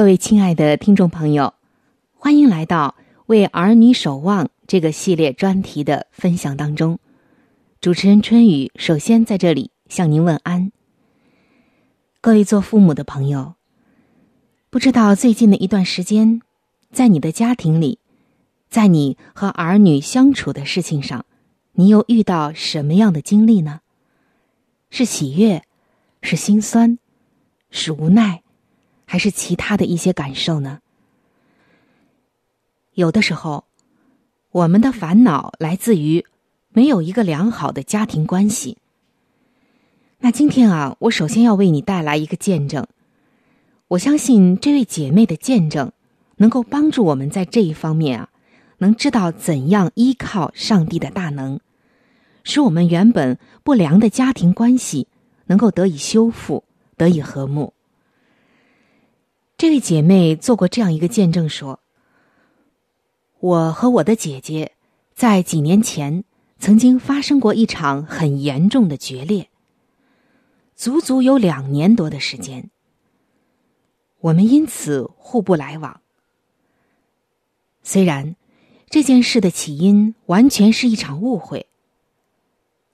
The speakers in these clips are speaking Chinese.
各位亲爱的听众朋友，欢迎来到《为儿女守望》这个系列专题的分享当中。主持人春雨首先在这里向您问安。各位做父母的朋友，不知道最近的一段时间，在你的家庭里，在你和儿女相处的事情上，你又遇到什么样的经历呢？是喜悦，是心酸，是无奈。还是其他的一些感受呢？有的时候，我们的烦恼来自于没有一个良好的家庭关系。那今天啊，我首先要为你带来一个见证。我相信这位姐妹的见证能够帮助我们在这一方面啊，能知道怎样依靠上帝的大能，使我们原本不良的家庭关系能够得以修复，得以和睦。这位姐妹做过这样一个见证，说：“我和我的姐姐在几年前曾经发生过一场很严重的决裂，足足有两年多的时间。我们因此互不来往。虽然这件事的起因完全是一场误会，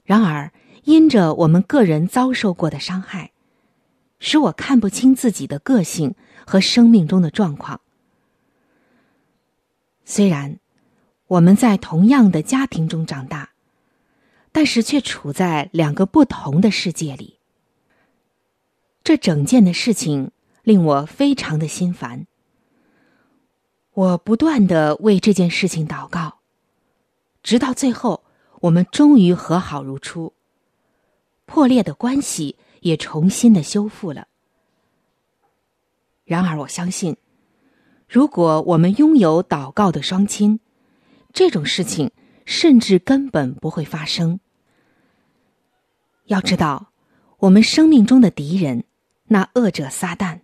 然而因着我们个人遭受过的伤害，使我看不清自己的个性。”和生命中的状况，虽然我们在同样的家庭中长大，但是却处在两个不同的世界里。这整件的事情令我非常的心烦。我不断的为这件事情祷告，直到最后，我们终于和好如初，破裂的关系也重新的修复了。然而，我相信，如果我们拥有祷告的双亲，这种事情甚至根本不会发生。要知道，我们生命中的敌人，那恶者撒旦，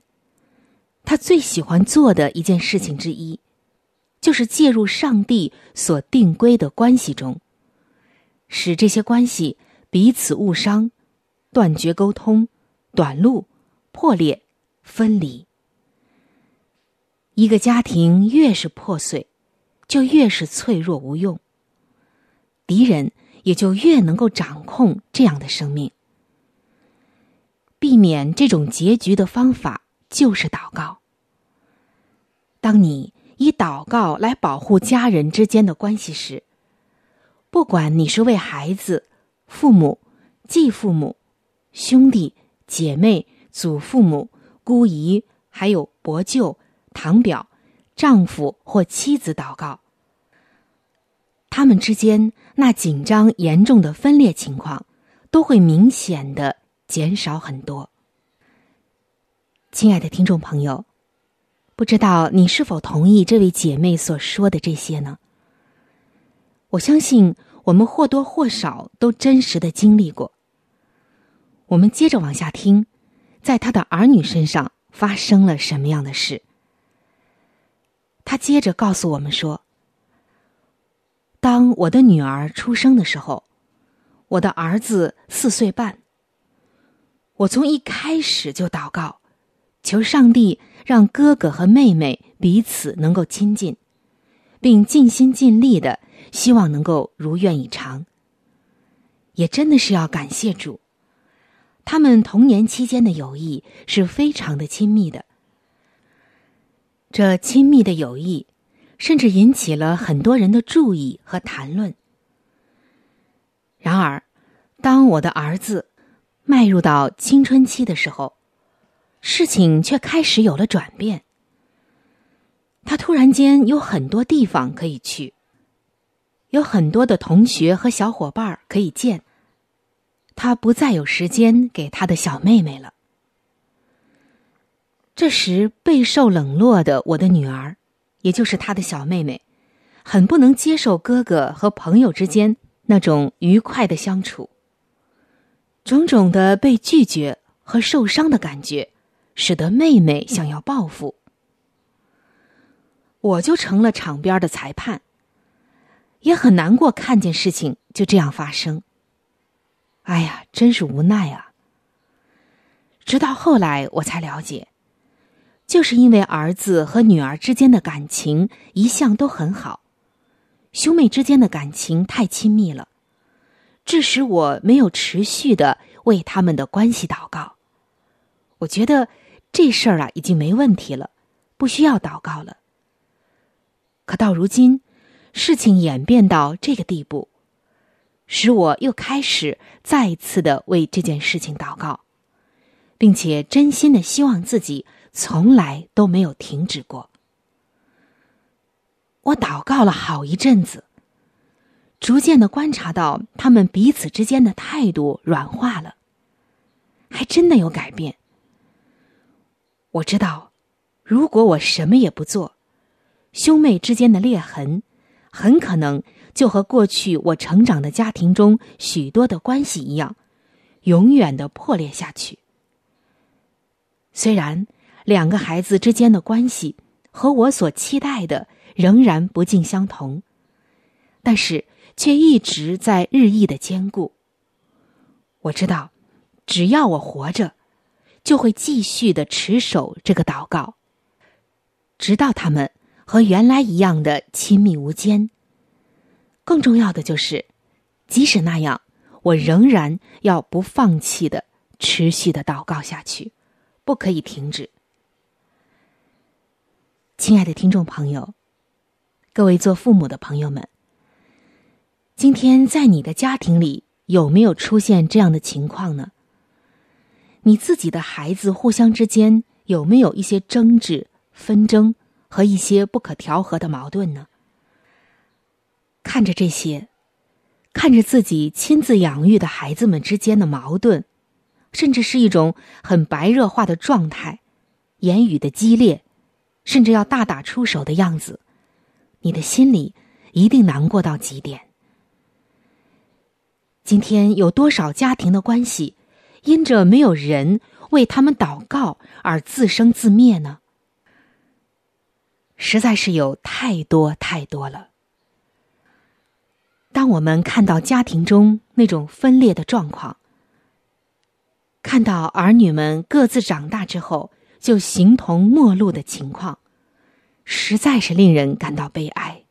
他最喜欢做的一件事情之一，就是介入上帝所定规的关系中，使这些关系彼此误伤、断绝沟通、短路、破裂、分离。一个家庭越是破碎，就越是脆弱无用。敌人也就越能够掌控这样的生命。避免这种结局的方法就是祷告。当你以祷告来保护家人之间的关系时，不管你是为孩子、父母、继父母、兄弟姐妹、祖父母、姑姨，还有伯舅。堂表、丈夫或妻子祷告，他们之间那紧张严重的分裂情况都会明显的减少很多。亲爱的听众朋友，不知道你是否同意这位姐妹所说的这些呢？我相信我们或多或少都真实的经历过。我们接着往下听，在他的儿女身上发生了什么样的事？他接着告诉我们说：“当我的女儿出生的时候，我的儿子四岁半。我从一开始就祷告，求上帝让哥哥和妹妹彼此能够亲近，并尽心尽力的希望能够如愿以偿。也真的是要感谢主，他们童年期间的友谊是非常的亲密的。”这亲密的友谊，甚至引起了很多人的注意和谈论。然而，当我的儿子迈入到青春期的时候，事情却开始有了转变。他突然间有很多地方可以去，有很多的同学和小伙伴可以见，他不再有时间给他的小妹妹了。这时，备受冷落的我的女儿，也就是她的小妹妹，很不能接受哥哥和朋友之间那种愉快的相处。种种的被拒绝和受伤的感觉，使得妹妹想要报复。我就成了场边的裁判，也很难过，看见事情就这样发生。哎呀，真是无奈啊！直到后来，我才了解。就是因为儿子和女儿之间的感情一向都很好，兄妹之间的感情太亲密了，致使我没有持续的为他们的关系祷告。我觉得这事儿啊已经没问题了，不需要祷告了。可到如今，事情演变到这个地步，使我又开始再一次的为这件事情祷告，并且真心的希望自己。从来都没有停止过。我祷告了好一阵子，逐渐的观察到他们彼此之间的态度软化了，还真的有改变。我知道，如果我什么也不做，兄妹之间的裂痕很可能就和过去我成长的家庭中许多的关系一样，永远的破裂下去。虽然。两个孩子之间的关系和我所期待的仍然不尽相同，但是却一直在日益的坚固。我知道，只要我活着，就会继续的持守这个祷告，直到他们和原来一样的亲密无间。更重要的就是，即使那样，我仍然要不放弃的持续的祷告下去，不可以停止。亲爱的听众朋友，各位做父母的朋友们，今天在你的家庭里有没有出现这样的情况呢？你自己的孩子互相之间有没有一些争执、纷争和一些不可调和的矛盾呢？看着这些，看着自己亲自养育的孩子们之间的矛盾，甚至是一种很白热化的状态，言语的激烈，甚至要大打出手的样子，你的心里一定难过到极点。今天有多少家庭的关系，因着没有人为他们祷告而自生自灭呢？实在是有太多太多了。当我们看到家庭中那种分裂的状况，看到儿女们各自长大之后就形同陌路的情况，实在是令人感到悲哀。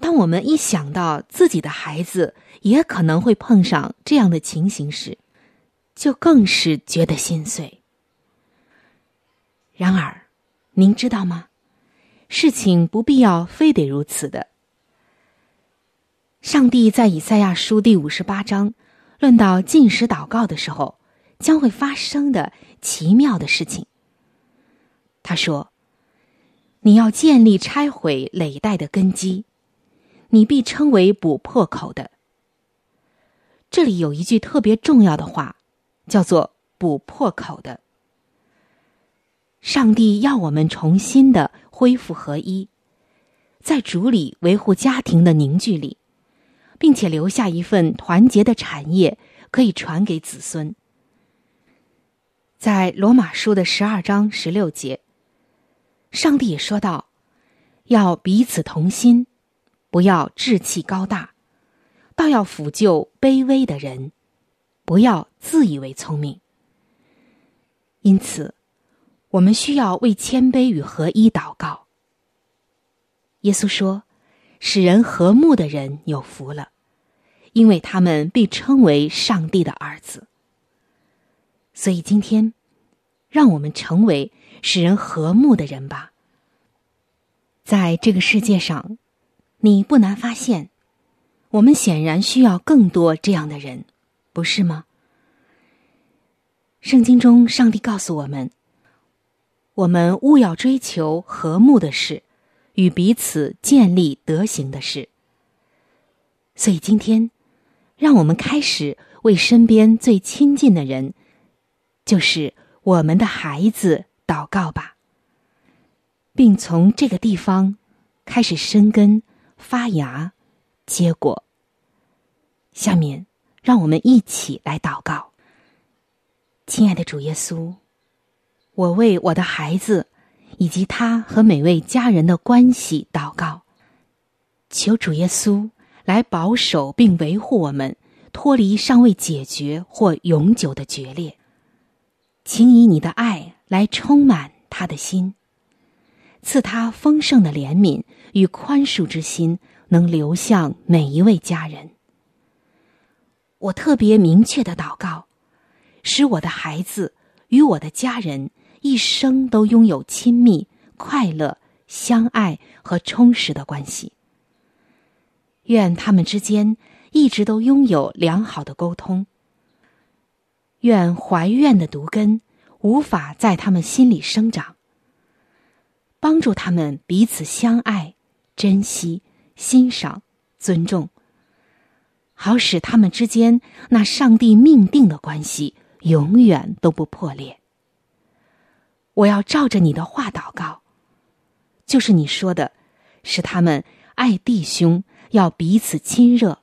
当我们一想到自己的孩子也可能会碰上这样的情形时，就更是觉得心碎。然而，您知道吗？事情不必要非得如此的。上帝在以赛亚书第五十八章论到进食祷告的时候，将会发生的奇妙的事情。他说：“你要建立拆毁累代的根基。”你必称为补破口的。这里有一句特别重要的话，叫做“补破口的”。上帝要我们重新的恢复合一，在主里维护家庭的凝聚力，并且留下一份团结的产业，可以传给子孙。在罗马书的十二章十六节，上帝也说道：“要彼此同心。”不要志气高大，倒要抚救卑微的人；不要自以为聪明。因此，我们需要为谦卑与合一祷告。耶稣说：“使人和睦的人有福了，因为他们被称为上帝的儿子。”所以，今天，让我们成为使人和睦的人吧。在这个世界上。你不难发现，我们显然需要更多这样的人，不是吗？圣经中，上帝告诉我们：我们务要追求和睦的事，与彼此建立德行的事。所以，今天，让我们开始为身边最亲近的人，就是我们的孩子祷告吧，并从这个地方开始生根。发芽，结果。下面，让我们一起来祷告。亲爱的主耶稣，我为我的孩子以及他和每位家人的关系祷告，求主耶稣来保守并维护我们，脱离尚未解决或永久的决裂。请以你的爱来充满他的心。赐他丰盛的怜悯与宽恕之心，能流向每一位家人。我特别明确的祷告，使我的孩子与我的家人一生都拥有亲密、快乐、相爱和充实的关系。愿他们之间一直都拥有良好的沟通。愿怀怨的毒根无法在他们心里生长。帮助他们彼此相爱、珍惜、欣赏、尊重，好使他们之间那上帝命定的关系永远都不破裂。我要照着你的话祷告，就是你说的，使他们爱弟兄要彼此亲热，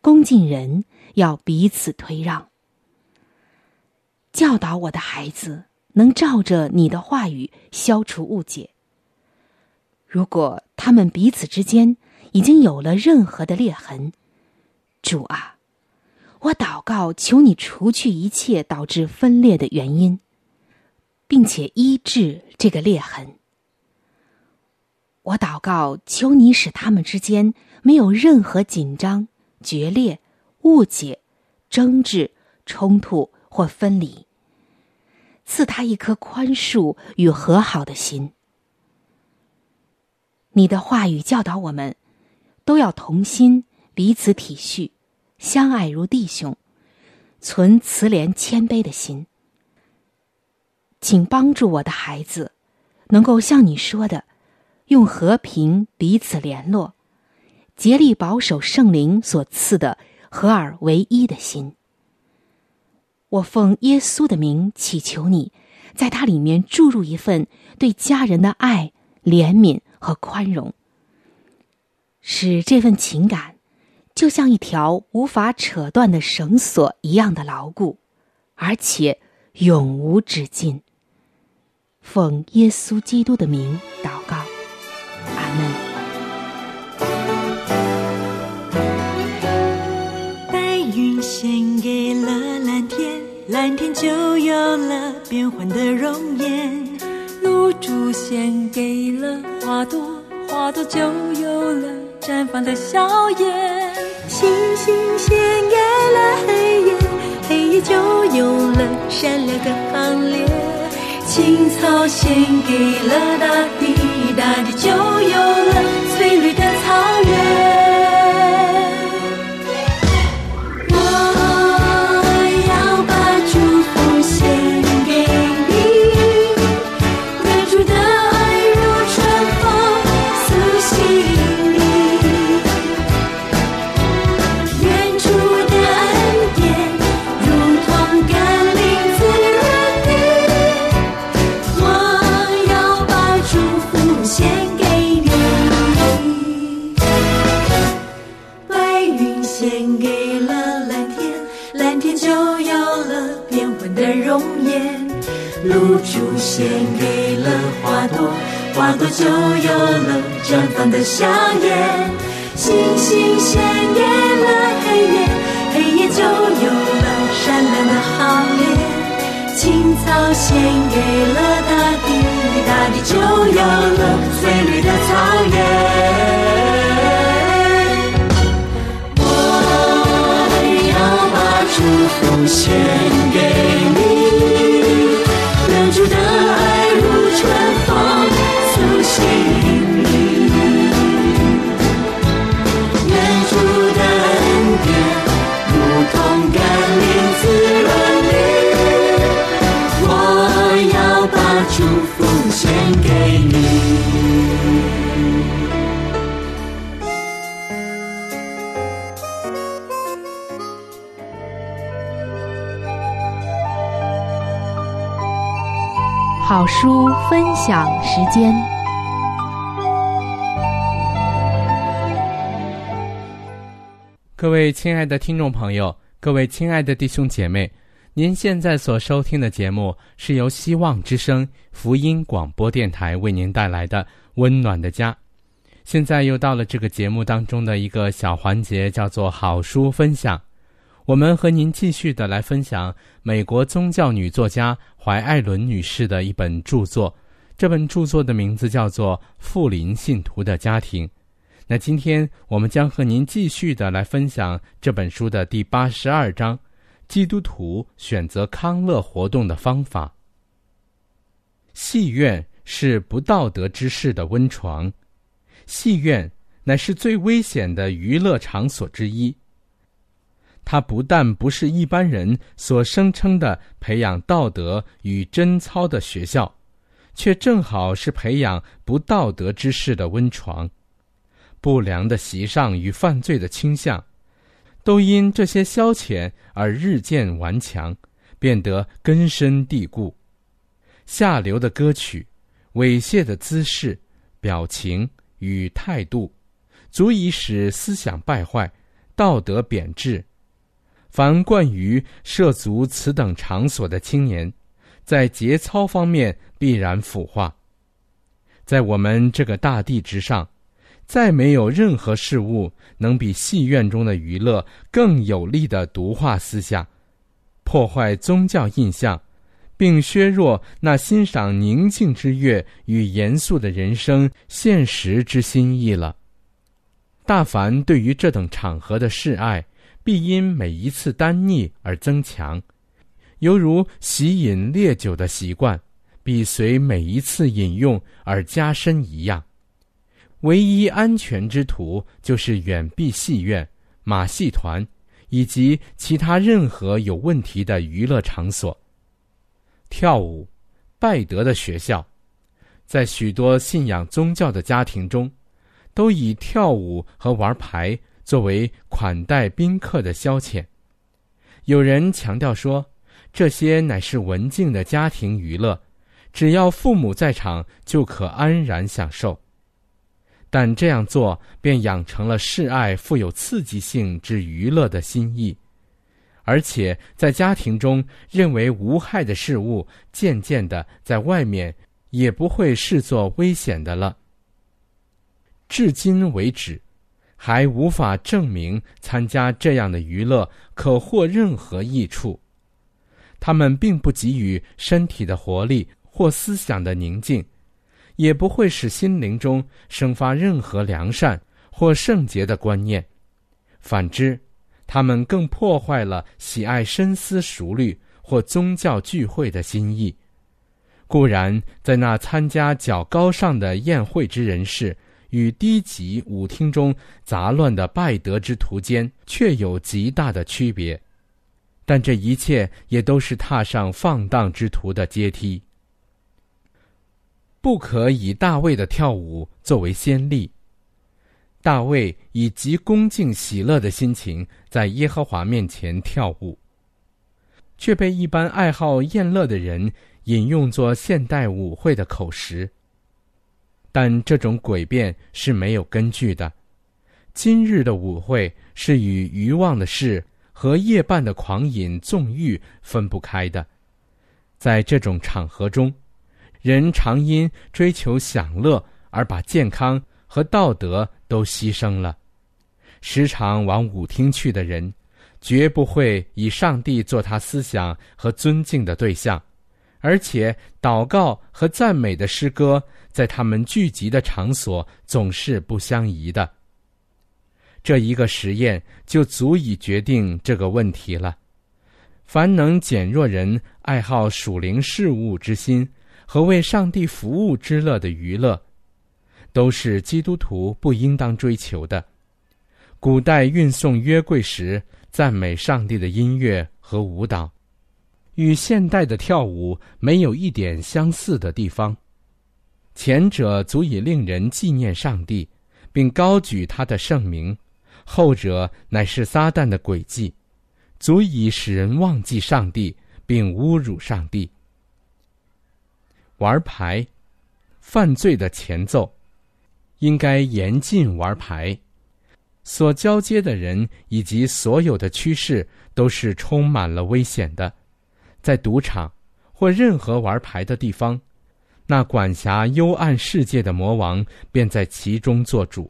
恭敬人要彼此推让，教导我的孩子能照着你的话语消除误解。如果他们彼此之间已经有了任何的裂痕，主啊，我祷告，求你除去一切导致分裂的原因，并且医治这个裂痕。我祷告，求你使他们之间没有任何紧张、决裂、误解、争执、冲突或分离，赐他一颗宽恕与和好的心。你的话语教导我们，都要同心，彼此体恤，相爱如弟兄，存慈怜谦卑的心。请帮助我的孩子，能够像你说的，用和平彼此联络，竭力保守圣灵所赐的合而为一的心。我奉耶稣的名祈求你，在它里面注入一份对家人的爱、怜悯和宽容，使这份情感就像一条无法扯断的绳索一样的牢固，而且永无止境。奉耶稣基督的名祷告，就有了变幻的容颜；露珠献给了花朵，花朵就有了绽放的笑颜；星星献给了黑夜，黑夜就有了闪亮的行列。青草献给了大地，大地就有了翠绿的草原。时间。各位亲爱的听众朋友，各位亲爱的弟兄姐妹，您现在所收听的节目是由希望之声福音广播电台为您带来的《温暖的家》。现在又到了这个节目当中的一个小环节，叫做“好书分享”。我们和您继续的来分享美国宗教女作家怀艾伦女士的一本著作。这本著作的名字叫做《富林信徒的家庭》。那今天我们将和您继续的来分享这本书的第八十二章：基督徒选择康乐活动的方法。戏院是不道德之事的温床，戏院乃是最危险的娱乐场所之一。它不但不是一般人所声称的培养道德与贞操的学校，却正好是培养不道德之事的温床。不良的习尚与犯罪的倾向，都因这些消遣而日渐顽强，变得根深蒂固。下流的歌曲、猥亵的姿势、表情与态度，足以使思想败坏，道德贬值。凡惯于涉足此等场所的青年，在节操方面必然腐化。在我们这个大地之上。再没有任何事物能比戏院中的娱乐更有力的毒化思想、破坏宗教印象，并削弱那欣赏宁静之乐与严肃的人生现实之心意了。大凡对于这等场合的示爱，必因每一次单逆而增强，犹如喜饮烈酒的习惯，必随每一次饮用而加深一样。唯一安全之途，就是远避戏院、马戏团以及其他任何有问题的娱乐场所。跳舞、拜德的学校，在许多信仰宗教的家庭中，都以跳舞和玩牌作为款待宾客的消遣。有人强调说，这些乃是文静的家庭娱乐，只要父母在场就可安然享受。但这样做便养成了示爱富有刺激性之娱乐的心意，而且在家庭中认为无害的事物，渐渐的在外面也不会视作危险的了。至今为止，还无法证明参加这样的娱乐可获任何益处。他们并不给予身体的活力或思想的宁静。也不会使心灵中生发任何良善或圣洁的观念，反之，他们更破坏了喜爱深思熟虑或宗教聚会的心意。固然，在那参加较高尚的宴会之人士与低级舞厅中杂乱的拜德之徒间，确有极大的区别，但这一切也都是踏上放荡之徒的阶梯。不可以大卫的跳舞作为先例。大卫以极恭敬喜乐的心情在耶和华面前跳舞，却被一般爱好宴乐的人引用作现代舞会的口实。但这种诡辩是没有根据的。今日的舞会是与愚妄的事和夜半的狂饮纵欲分不开的，在这种场合中。人常因追求享乐而把健康和道德都牺牲了。时常往舞厅去的人，绝不会以上帝做他思想和尊敬的对象，而且祷告和赞美的诗歌在他们聚集的场所总是不相宜的。这一个实验就足以决定这个问题了。凡能减弱人爱好属灵事物之心。和为上帝服务之乐的娱乐，都是基督徒不应当追求的。古代运送约柜时赞美上帝的音乐和舞蹈，与现代的跳舞没有一点相似的地方。前者足以令人纪念上帝，并高举他的圣名；后者乃是撒旦的诡计，足以使人忘记上帝，并侮辱上帝。玩牌，犯罪的前奏，应该严禁玩牌。所交接的人以及所有的趋势都是充满了危险的。在赌场或任何玩牌的地方，那管辖幽暗世界的魔王便在其中做主。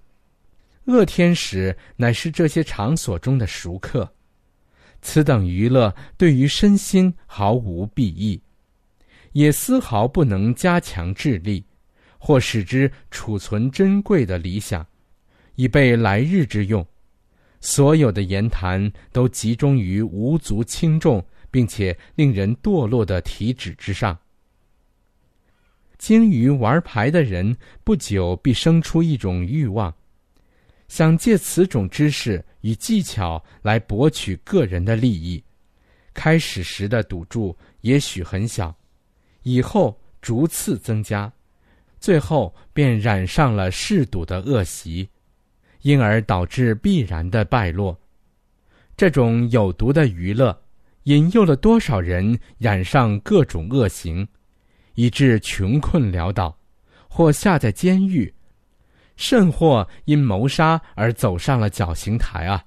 恶天使乃是这些场所中的熟客。此等娱乐对于身心毫无裨益。也丝毫不能加强智力，或使之储存珍贵的理想，以备来日之用。所有的言谈都集中于无足轻重并且令人堕落的体旨之上。精于玩牌的人，不久必生出一种欲望，想借此种知识与技巧来博取个人的利益。开始时的赌注也许很小。以后逐次增加，最后便染上了嗜赌的恶习，因而导致必然的败落。这种有毒的娱乐，引诱了多少人染上各种恶行，以致穷困潦倒，或下在监狱，甚或因谋杀而走上了绞刑台啊！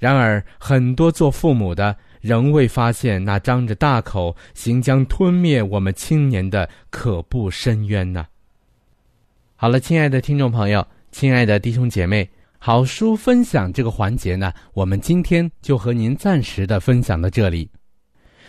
然而，很多做父母的。仍未发现那张着大口行将吞灭我们青年的可怖深渊呢。好了，亲爱的听众朋友，亲爱的弟兄姐妹，好书分享这个环节呢，我们今天就和您暂时的分享到这里。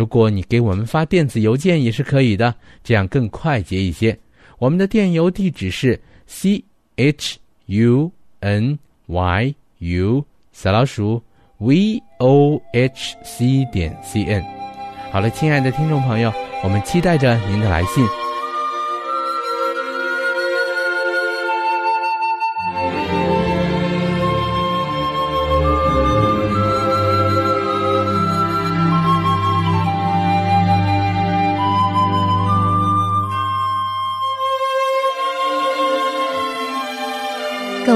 如果你给我们发电子邮件也是可以的，这样更快捷一些。我们的电邮地址是 c h u n y u 小老鼠 v o h c 点 c n。好了，亲爱的听众朋友，我们期待着您的来信。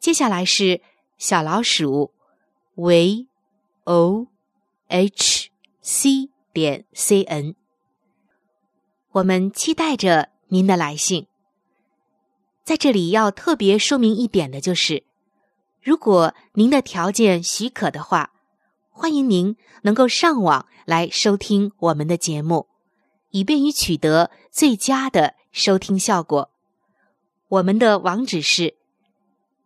接下来是小老鼠 v o h c 点 c n，我们期待着您的来信。在这里要特别说明一点的就是，如果您的条件许可的话，欢迎您能够上网来收听我们的节目，以便于取得最佳的收听效果。我们的网址是。